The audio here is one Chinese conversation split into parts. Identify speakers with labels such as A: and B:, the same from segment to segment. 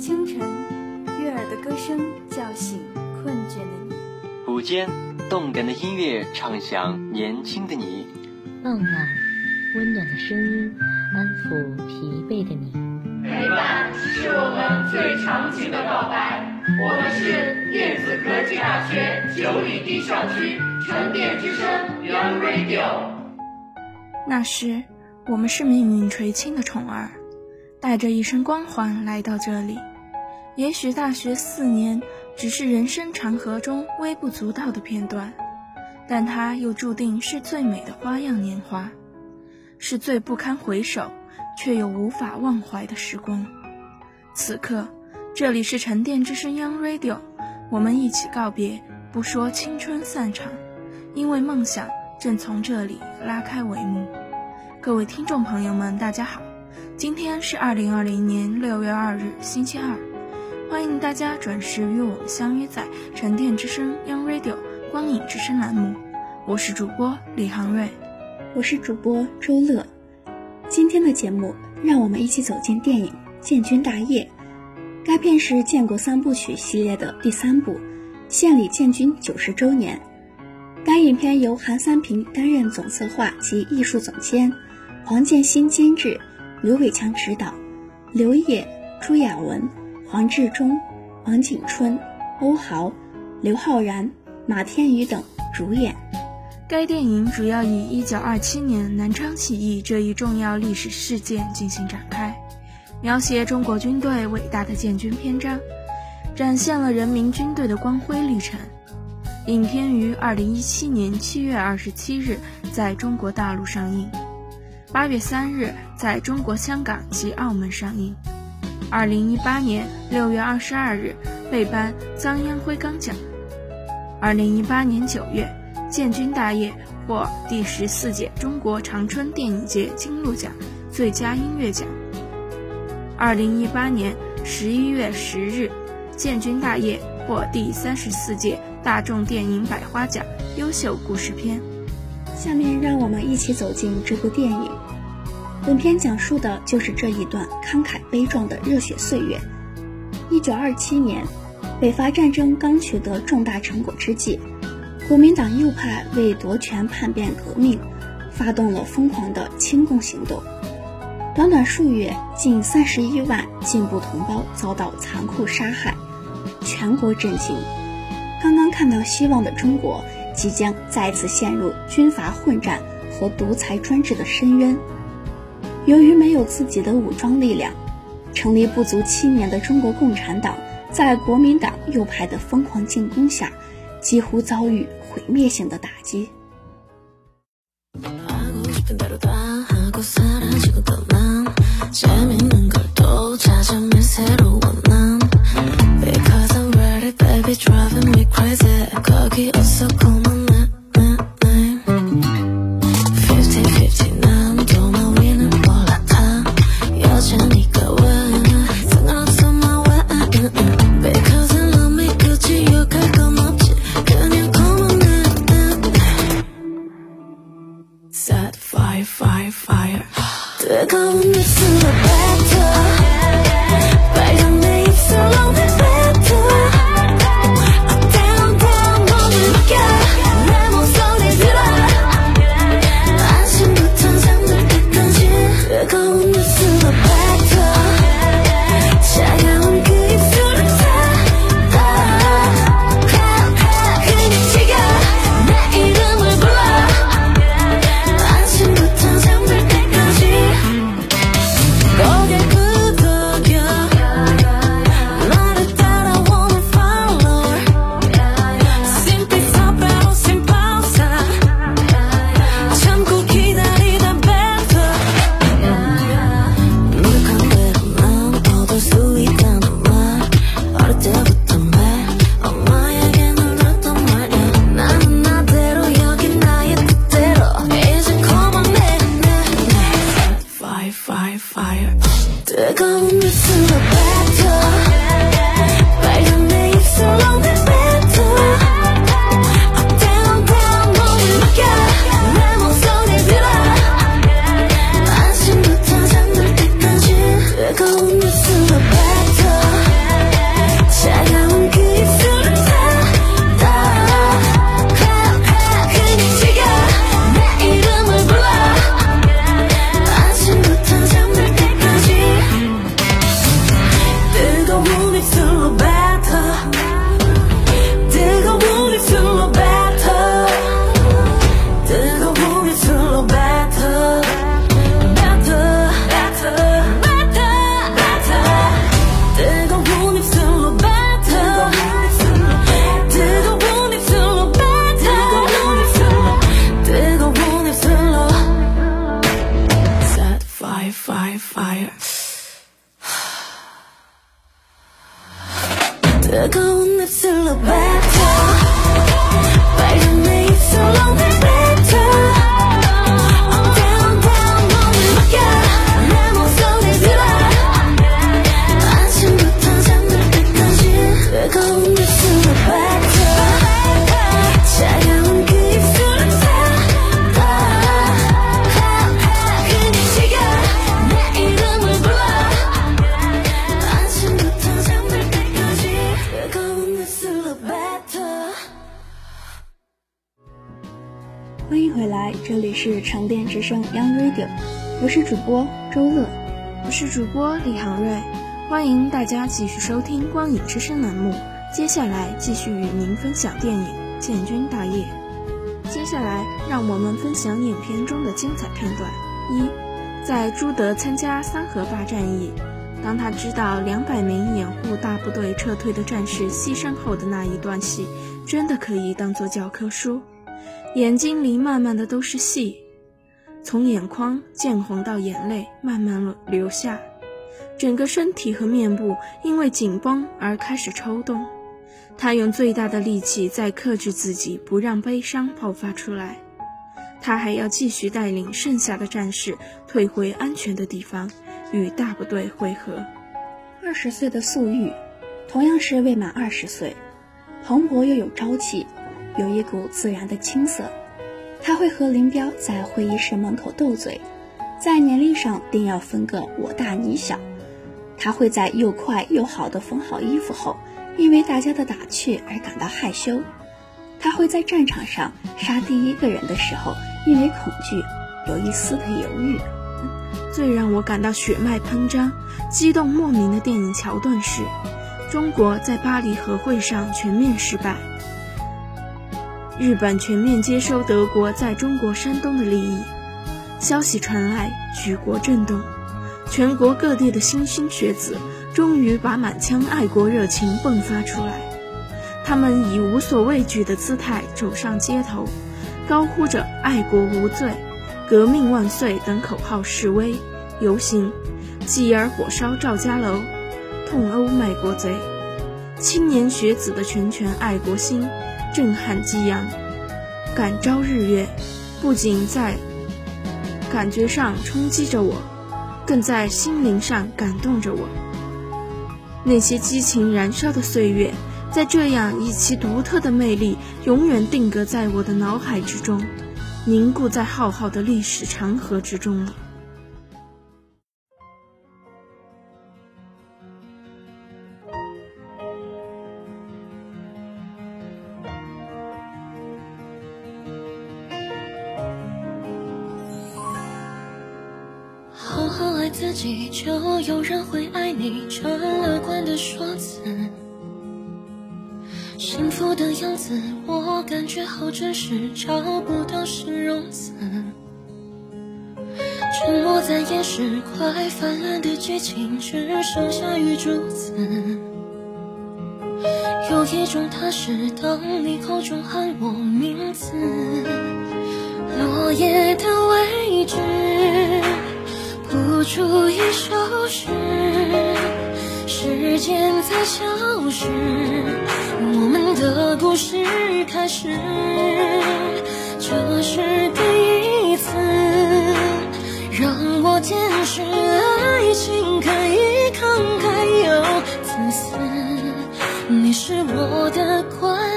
A: 清晨，悦耳的歌声叫醒困倦的你；
B: 午间，动感的音乐唱响年轻的你；
C: 傍晚，温暖的声音安抚疲惫的你。
D: 陪伴是我们最长情的告白。我们是电子科技大学九里堤校区沉淀之声 Young Radio。
A: 那时，我们是命运垂青的宠儿。带着一身光环来到这里，也许大学四年只是人生长河中微不足道的片段，但它又注定是最美的花样年华，是最不堪回首却又无法忘怀的时光。此刻，这里是沉淀之声 Young Radio，我们一起告别，不说青春散场，因为梦想正从这里拉开帷幕。各位听众朋友们，大家好。今天是二零二零年六月二日，星期二，欢迎大家准时与我们相约在沉淀之声 Young Radio 光影之声栏目。我是主播李航瑞，
E: 我是主播周乐。今天的节目，让我们一起走进电影《建军大业》。该片是建国三部曲系列的第三部，献礼建军九十周年。该影片由韩三平担任总策划及艺术总监，黄建新监制。刘伟强执导，刘烨、朱亚文、黄志忠、王景春、欧豪、刘昊然、马天宇等主演。
A: 该电影主要以1927年南昌起义这一重要历史事件进行展开，描写中国军队伟大的建军篇章，展现了人民军队的光辉历程。影片于2017年7月27日在中国大陆上映。八月三日，在中国香港及澳门上映。二零一八年六月二十二日，被颁藏烟灰缸奖。二零一八年九月，《建军大业》获第十四届中国长春电影节金鹿奖最佳音乐奖。二零一八年十一月十日，《建军大业》获第三十四届大众电影百花奖优秀故事片。
E: 下面让我们一起走进这部电影。本片讲述的就是这一段慷慨悲壮的热血岁月。一九二七年，北伐战争刚取得重大成果之际，国民党右派为夺权叛变革命，发动了疯狂的清共行动。短短数月，近三十一万进步同胞遭到残酷杀害，全国震惊。刚刚看到希望的中国。即将再次陷入军阀混战和独裁专制的深渊。由于没有自己的武装力量成立不足七年的中国共产党在国民党右派的疯狂进攻下几乎遭遇毁灭性的打击。
F: 是主播
A: 李航瑞，欢迎大家继续收听《光影之声》栏目。接下来继续与您分享电影《建军大业》。接下来，让我们分享影片中的精彩片段。一，在朱德参加三河坝战役，当他知道两百名掩护大部队撤退的战士牺牲后的那一段戏，真的可以当做教科书。眼睛里慢慢的都是戏，从眼眶渐红到眼泪慢慢流下，整个身体和面部因为紧绷而开始抽动。他用最大的力气在克制自己，不让悲伤爆发出来。他还要继续带领剩下的战士退回安全的地方，与大部队会合。
F: 二十岁的粟裕，同样是未满二十岁，蓬勃又有朝气，有一股自然的青涩。他会和林彪在会议室门口斗嘴，在年龄上定要分个我大你小。他会在又快又好的缝好衣服后，因为大家的打趣而感到害羞。他会在战场上杀第一个人的时候，因为恐惧有一丝的犹豫。
A: 最让我感到血脉喷张、激动莫名的电影桥段是，中国在巴黎和会上全面失败，日本全面接收德国在中国山东的利益。消息传来，举国震动，全国各地的新兴学子终于把满腔爱国热情迸发出来。他们以无所畏惧的姿态走上街头，高呼着“爱国无罪”“革命万岁”等口号示威游行，继而火烧赵家楼，痛殴卖国贼。青年学子的拳拳爱国心，震撼激扬，感召日月，不仅在感觉上冲击着我，更在心灵上感动着我。那些激情燃烧的岁月。在这样以其独特的魅力，永远定格在我的脑海之中，凝固在浩浩的历史长河之中了。
E: 有人会爱你。这乐观的说辞。幸福的样子，我感觉好真实，找不到形容词。沉默在掩饰快泛滥的激情，只剩下雨珠子。有一种踏实，当你口中喊我名字，落叶的位置，不足以收拾。时间在消失，我们的故事开始，这是第一次让我见识爱情可以慷慨又自私，你是我的关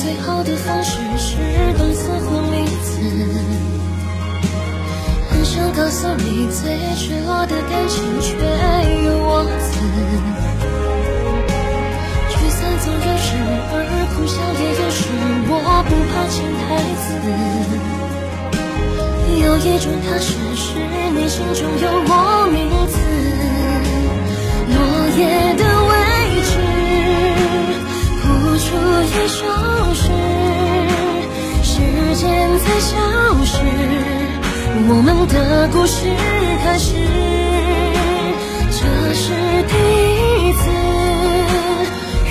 E: 最好的方式是动词或名词。很想告诉你，最赤裸的感情却有我字。聚散总有时，而哭笑也有时，我不怕潜台词。有一种踏实，是你心中有我名字，落叶的的故事开始，这是第一次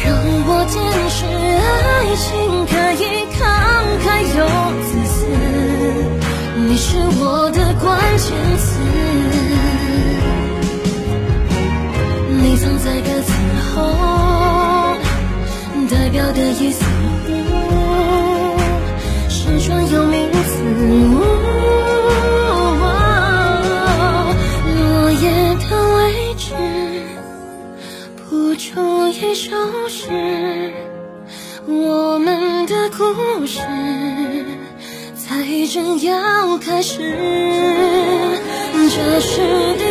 E: 让我见识爱情可以慷慨又自私，你是我的关键词，你藏在歌词后，代表的意思。故事才正要开始。这是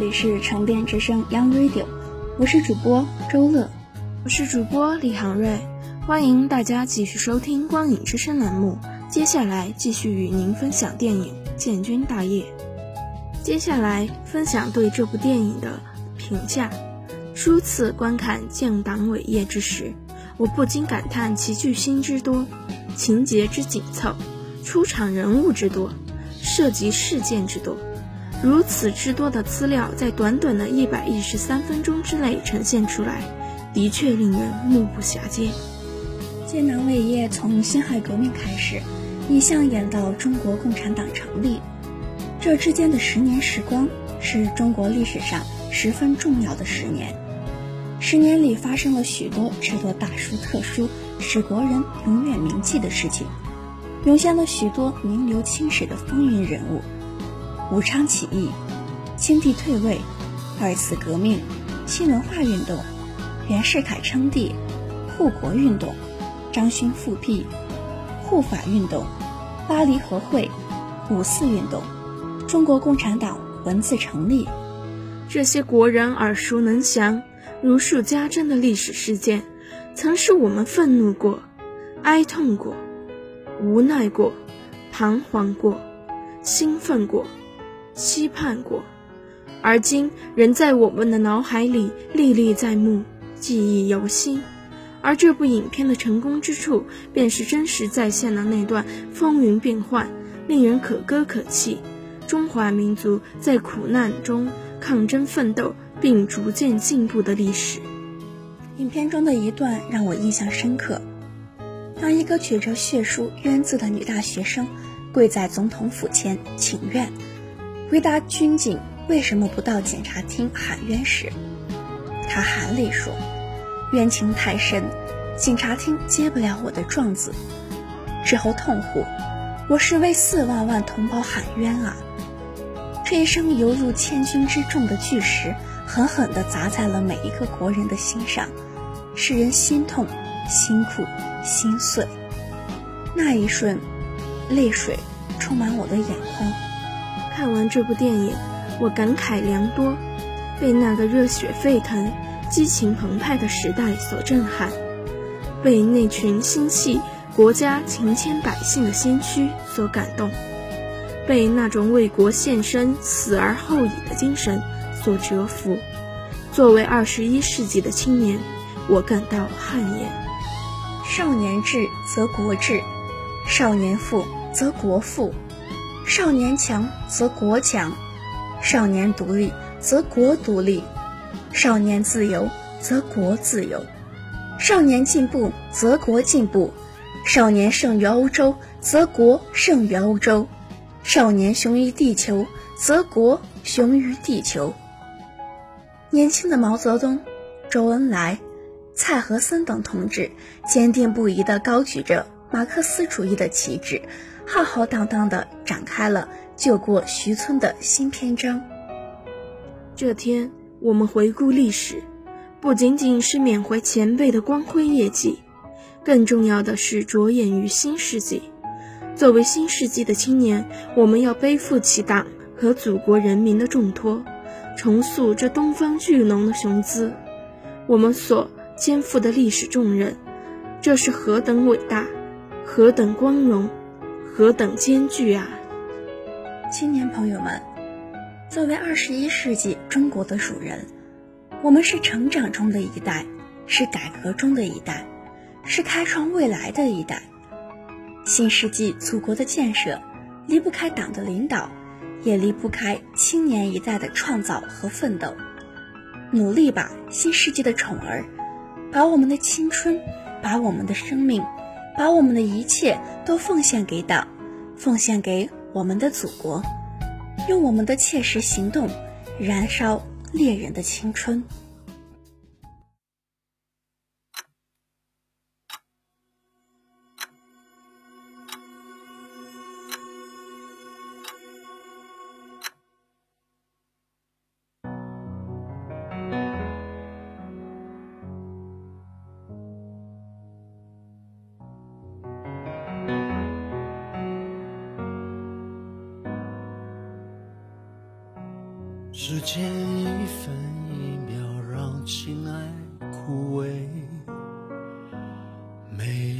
F: 这里是城边之声 Young Radio，我是主播周乐。
A: 我是主播李航瑞，欢迎大家继续收听光影之声栏目。接下来继续与您分享电影《建军大业》。接下来分享对这部电影的评价。初次观看建党伟业之时，我不禁感叹其巨星之多，情节之紧凑，出场人物之多，涉及事件之多。如此之多的资料在短短的一百一十三分钟之内呈现出来，的确令人目不暇接。
F: 建党伟业从辛亥革命开始，一向演到中国共产党成立，这之间的十年时光是中国历史上十分重要的十年。十年里发生了许多值得大书特书、使国人永远铭记的事情，涌现了许多名留青史的风云人物。武昌起义、清帝退位、二次革命、新文化运动、袁世凯称帝、护国运动、张勋复辟、护法运动、巴黎和会、五四运动、中国共产党文字成立，
A: 这些国人耳熟能详、如数家珍的历史事件，曾使我们愤怒过、哀痛过、无奈过、彷徨过、兴奋过。期盼过，而今仍在我们的脑海里历历在目，记忆犹新。而这部影片的成功之处，便是真实再现了那段风云变幻、令人可歌可泣，中华民族在苦难中抗争奋斗并逐渐进步的历史。
F: 影片中的一段让我印象深刻：当一个举着血书“冤”字的女大学生跪在总统府前请愿。回答军警为什么不到检察厅喊冤时，他含泪说：“冤情太深，警察厅接不了我的状子。”之后痛呼：“我是为四万万同胞喊冤啊！”这一声犹如千钧之重的巨石，狠狠地砸在了每一个国人的心上，使人心痛、心苦、心碎。那一瞬，泪水充满我的眼眶。
A: 看完这部电影，我感慨良多，被那个热血沸腾、激情澎湃的时代所震撼，被那群心系国家情牵百姓的先驱所感动，被那种为国献身、死而后已的精神所折服。作为二十一世纪的青年，我感到汗颜。
F: 少年智则国智，少年富则国富。少年强则国强，少年独立则国独立，少年自由则国自由，少年进步则国进步，少年胜于欧洲则国胜于欧洲，少年雄于地球则国雄于地球。年轻的毛泽东、周恩来、蔡和森等同志，坚定不移地高举着马克思主义的旗帜。浩浩荡荡地展开了救国徐村的新篇章。
A: 这天，我们回顾历史，不仅仅是缅怀前辈的光辉业绩，更重要的是着眼于新世纪。作为新世纪的青年，我们要背负起党和祖国人民的重托，重塑这东方巨龙的雄姿。我们所肩负的历史重任，这是何等伟大，何等光荣，何等艰巨啊！
F: 青年朋友们，作为二十一世纪中国的主人，我们是成长中的一代，是改革中的一代，是开创未来的一代。新世纪祖国的建设，离不开党的领导。也离不开青年一代的创造和奋斗，努力吧，新世纪的宠儿，把我们的青春，把我们的生命，把我们的一切都奉献给党，奉献给我们的祖国，用我们的切实行动，燃烧猎人的青春。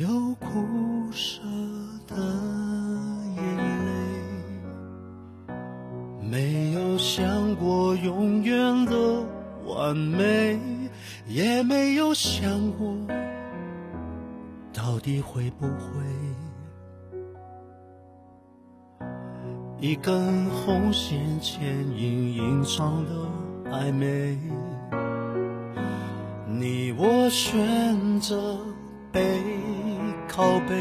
G: 有苦涩的眼泪，没有想过永远的完美，也没有想过到底会不会。一根红线牵引隐藏的暧昧，你我选择背靠背，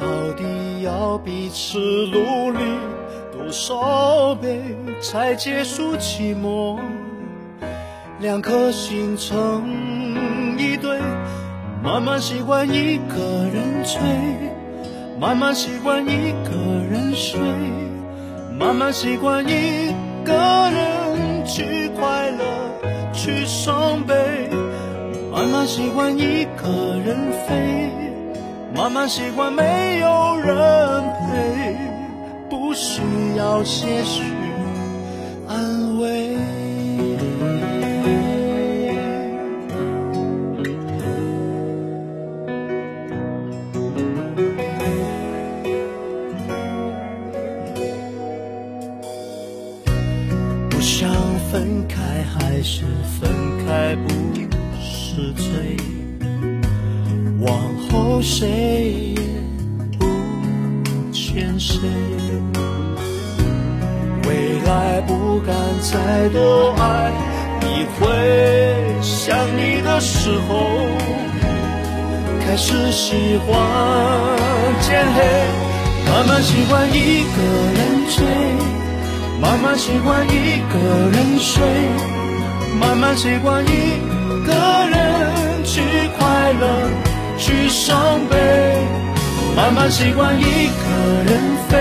G: 到底要彼此努力多少倍才结束寂寞？两颗心成一对，慢慢习惯一个人醉。慢慢习惯一个人睡，慢慢习惯一个人去快乐，去伤悲，慢慢习惯一个人飞，慢慢习惯没有人陪，不需要些许睡，慢慢习惯一个人去快乐，去伤悲，慢慢习惯一个人飞，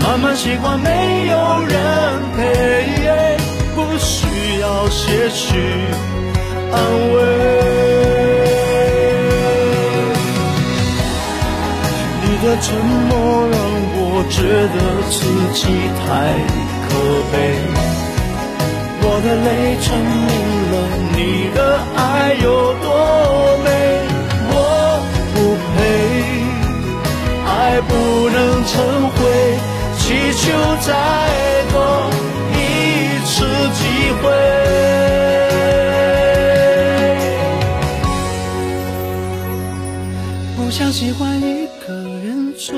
G: 慢慢习惯没有人陪，不需要些许安慰。你的沉默让我觉得自己太可悲，我的泪证明了你的爱有多美。我不配，爱不能成灰，祈求再多一次机会。不想喜欢一个人醉，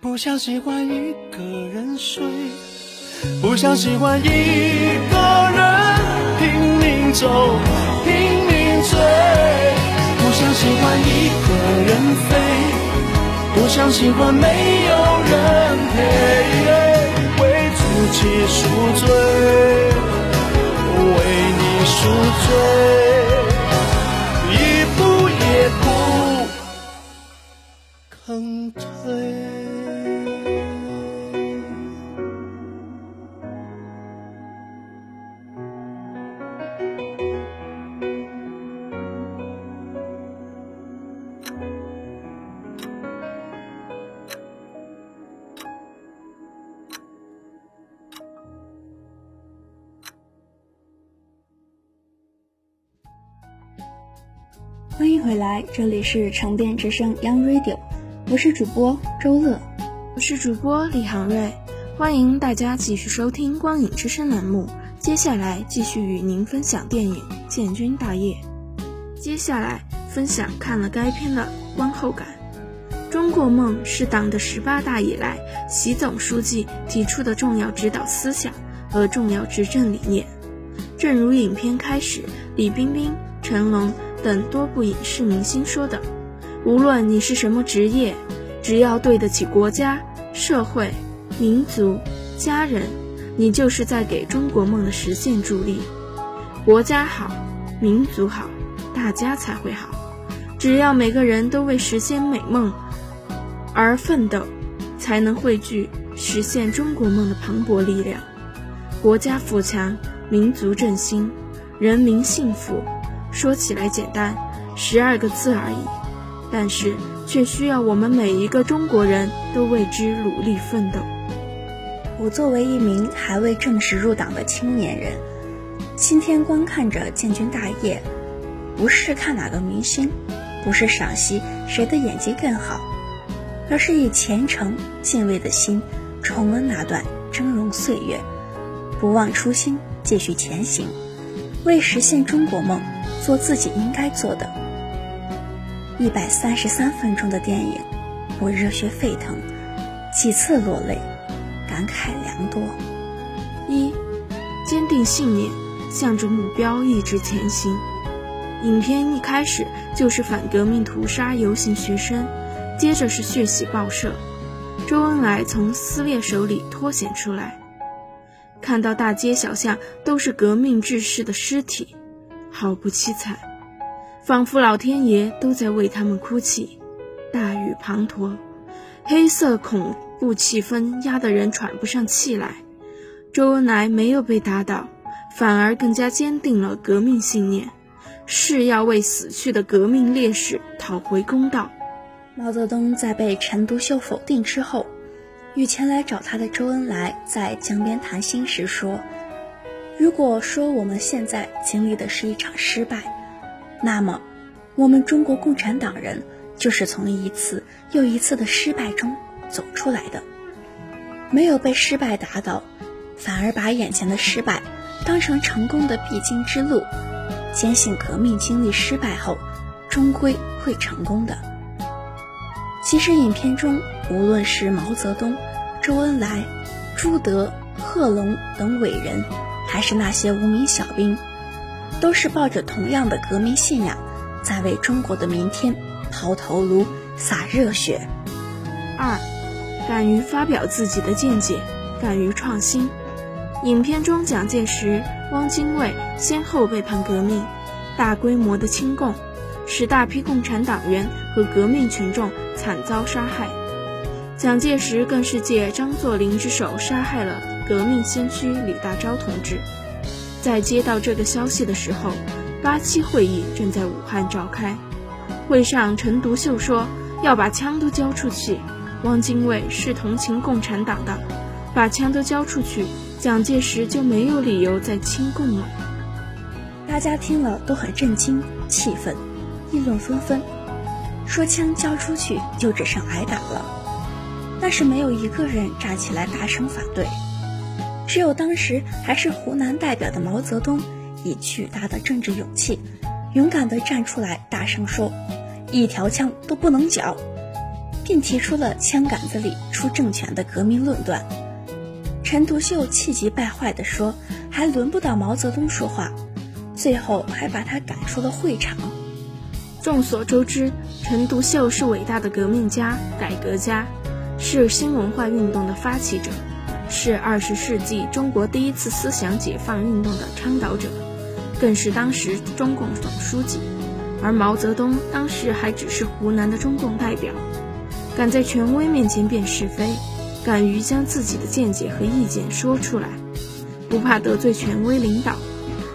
G: 不想喜欢一个人睡，不想喜欢一个人拼命走，拼命追，不想喜欢一个人飞，不想喜欢没有人陪，为自己赎罪，为你赎罪，一步也不。肯退。
F: 回来，这里是沉淀之声 Young Radio，我是主播周乐，
A: 我是主播李航瑞，欢迎大家继续收听光影之声栏目。接下来继续与您分享电影《建军大业》。接下来分享看了该片的观后感。中国梦是党的十八大以来习总书记提出的重要指导思想和重要执政理念。正如影片开始，李冰冰、成龙等多部影视明星说的：“无论你是什么职业，只要对得起国家、社会、民族、家人，你就是在给中国梦的实现助力。国家好，民族好，大家才会好。只要每个人都为实现美梦而奋斗，才能汇聚实现中国梦的磅礴力量。国家富强。”民族振兴，人民幸福，说起来简单，十二个字而已，但是却需要我们每一个中国人都为之努力奋斗。
F: 我作为一名还未正式入党的青年人，今天观看着建军大业，不是看哪个明星，不是赏析谁的演技更好，而是以虔诚敬畏的心，重温那段峥嵘岁月，不忘初心。继续前行，为实现中国梦，做自己应该做的。一百三十三分钟的电影，我热血沸腾，几次落泪，感慨良多。
A: 一，坚定信念，向着目标一直前行。影片一开始就是反革命屠杀游行学生，接着是血洗报社，周恩来从撕裂手里脱险出来。看到大街小巷都是革命志士的尸体，好不凄惨，仿佛老天爷都在为他们哭泣。大雨滂沱，黑色恐怖气氛压得人喘不上气来。周恩来没有被打倒，反而更加坚定了革命信念，誓要为死去的革命烈士讨回公道。
F: 毛泽东在被陈独秀否定之后。与前来找他的周恩来在江边谈心时说：“如果说我们现在经历的是一场失败，那么我们中国共产党人就是从一次又一次的失败中走出来的，没有被失败打倒，反而把眼前的失败当成成功的必经之路，坚信革命经历失败后终归会成功的。”其实，影片中无论是毛泽东。周恩来、朱德、贺龙等伟人，还是那些无名小兵，都是抱着同样的革命信仰，在为中国的明天抛头颅、洒热血。
A: 二，敢于发表自己的见解，敢于创新。影片中，蒋介石、汪精卫先后背叛革命，大规模的清共，使大批共产党员和革命群众惨遭杀害。蒋介石更是借张作霖之手杀害了革命先驱李大钊同志。在接到这个消息的时候，八七会议正在武汉召开。会上，陈独秀说要把枪都交出去。汪精卫是同情共产党的，把枪都交出去，蒋介石就没有理由再亲共了。
F: 大家听了都很震惊、气愤，议论纷纷，说枪交出去就只剩挨打了。但是没有一个人站起来大声反对，只有当时还是湖南代表的毛泽东，以巨大的政治勇气，勇敢地站出来大声说：“一条枪都不能缴，并提出了枪杆子里出政权的革命论断。陈独秀气急败坏地说：“还轮不到毛泽东说话。”最后还把他赶出了会场。
A: 众所周知，陈独秀是伟大的革命家、改革家。是新文化运动的发起者，是二十世纪中国第一次思想解放运动的倡导者，更是当时中共总书记。而毛泽东当时还只是湖南的中共代表，敢在权威面前辨是非，敢于将自己的见解和意见说出来，不怕得罪权威领导，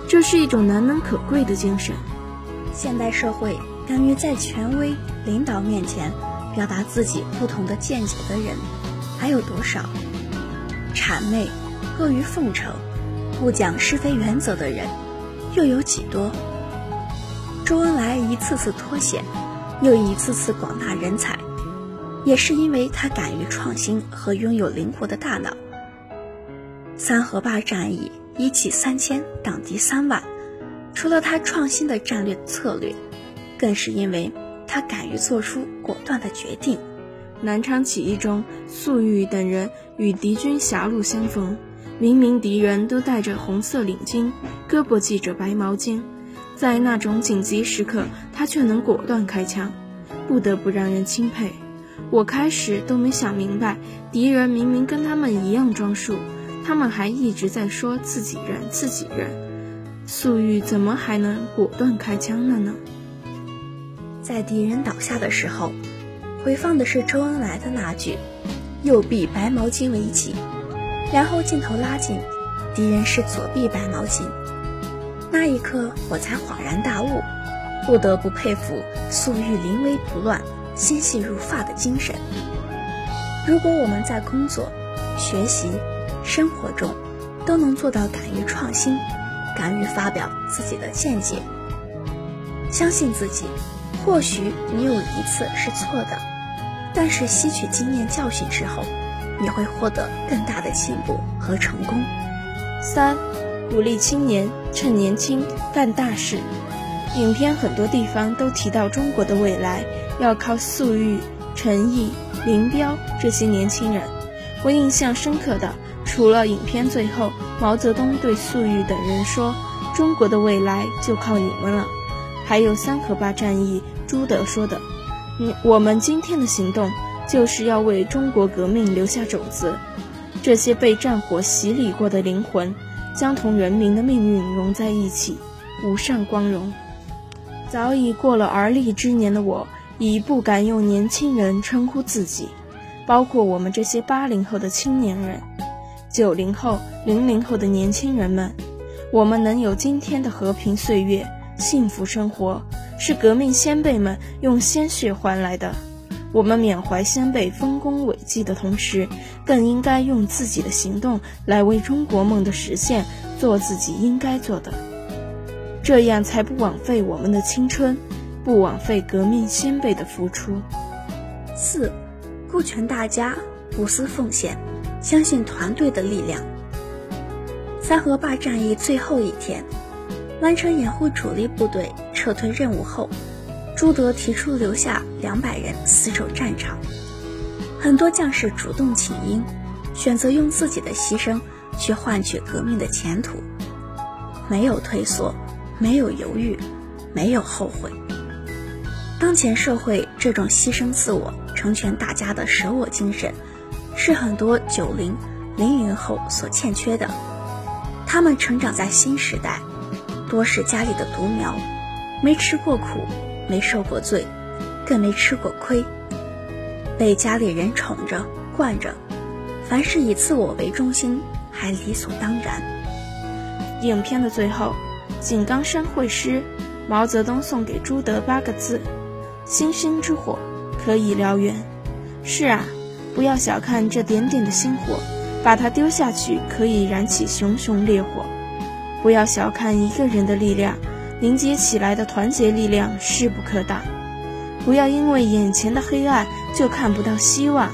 A: 这是一种难能可贵的精神。
F: 现代社会敢于在权威领导面前。表达自己不同的见解的人还有多少？谄媚、阿谀奉承、不讲是非原则的人又有几多？周恩来一次次脱险，又一次次广纳人才，也是因为他敢于创新和拥有灵活的大脑。三河坝战役一骑三千，挡敌三万，除了他创新的战略策略，更是因为他敢于做出果断的决定。
A: 南昌起义中，粟裕等人与敌军狭路相逢，明明敌人都戴着红色领巾，胳膊系着白毛巾，在那种紧急时刻，他却能果断开枪，不得不让人钦佩。我开始都没想明白，敌人明明跟他们一样装束，他们还一直在说自己人自己人，粟裕怎么还能果断开枪了呢？
F: 在敌人倒下的时候。回放的是周恩来的那句“右臂白毛巾为己”，然后镜头拉近，敌人是左臂白毛巾。那一刻，我才恍然大悟，不得不佩服粟裕临危不乱、心细如发的精神。如果我们在工作、学习、生活中都能做到敢于创新、敢于发表自己的见解，相信自己，或许你有一次是错的。但是吸取经验教训之后，你会获得更大的进步和成功。
A: 三，鼓励青年趁年轻干大事。影片很多地方都提到中国的未来要靠粟裕、陈毅、林彪这些年轻人。我印象深刻的，除了影片最后毛泽东对粟裕等人说：“中国的未来就靠你们了。”还有三河坝战役朱德说的。我们今天的行动就是要为中国革命留下种子。这些被战火洗礼过的灵魂，将同人民的命运融在一起，无上光荣。早已过了而立之年的我，已不敢用年轻人称呼自己。包括我们这些八零后的青年人，九零后、零零后的年轻人们，我们能有今天的和平岁月、幸福生活。是革命先辈们用鲜血换来的。我们缅怀先辈丰功伟绩的同时，更应该用自己的行动来为中国梦的实现做自己应该做的，这样才不枉费我们的青春，不枉费革命先辈的付出。
F: 四，顾全大家，无私奉献，相信团队的力量。三河坝战役最后一天。完成掩护主力部队撤退任务后，朱德提出留下两百人死守战场。很多将士主动请缨，选择用自己的牺牲去换取革命的前途，没有退缩，没有犹豫，没有后悔。当前社会这种牺牲自我、成全大家的舍我精神，是很多九零、零零后所欠缺的。他们成长在新时代。多是家里的独苗，没吃过苦，没受过罪，更没吃过亏，被家里人宠着惯着，凡事以自我为中心，还理所当然。
A: 影片的最后，井冈山会师，毛泽东送给朱德八个字：“星星之火可以燎原。”是啊，不要小看这点点的星火，把它丢下去，可以燃起熊熊烈火。不要小看一个人的力量，凝结起来的团结力量势不可挡。不要因为眼前的黑暗就看不到希望，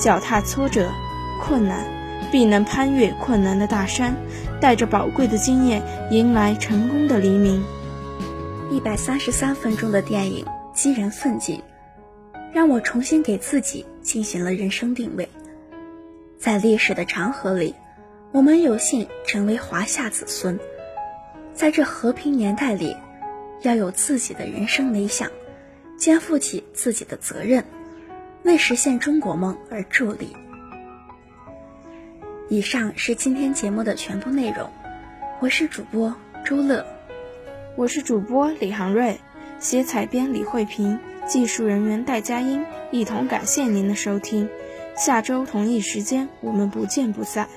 A: 脚踏挫折、困难，必能攀越困难的大山，带着宝贵的经验，迎来成功的黎明。
F: 一百三十三分钟的电影激人奋进，让我重新给自己进行了人生定位。在历史的长河里。我们有幸成为华夏子孙，在这和平年代里，要有自己的人生理想，肩负起自己的责任，为实现中国梦而助力。以上是今天节目的全部内容，我是主播周乐，
A: 我是主播李航瑞，写采编李慧萍，技术人员戴佳音，一同感谢您的收听，下周同一时间我们不见不散。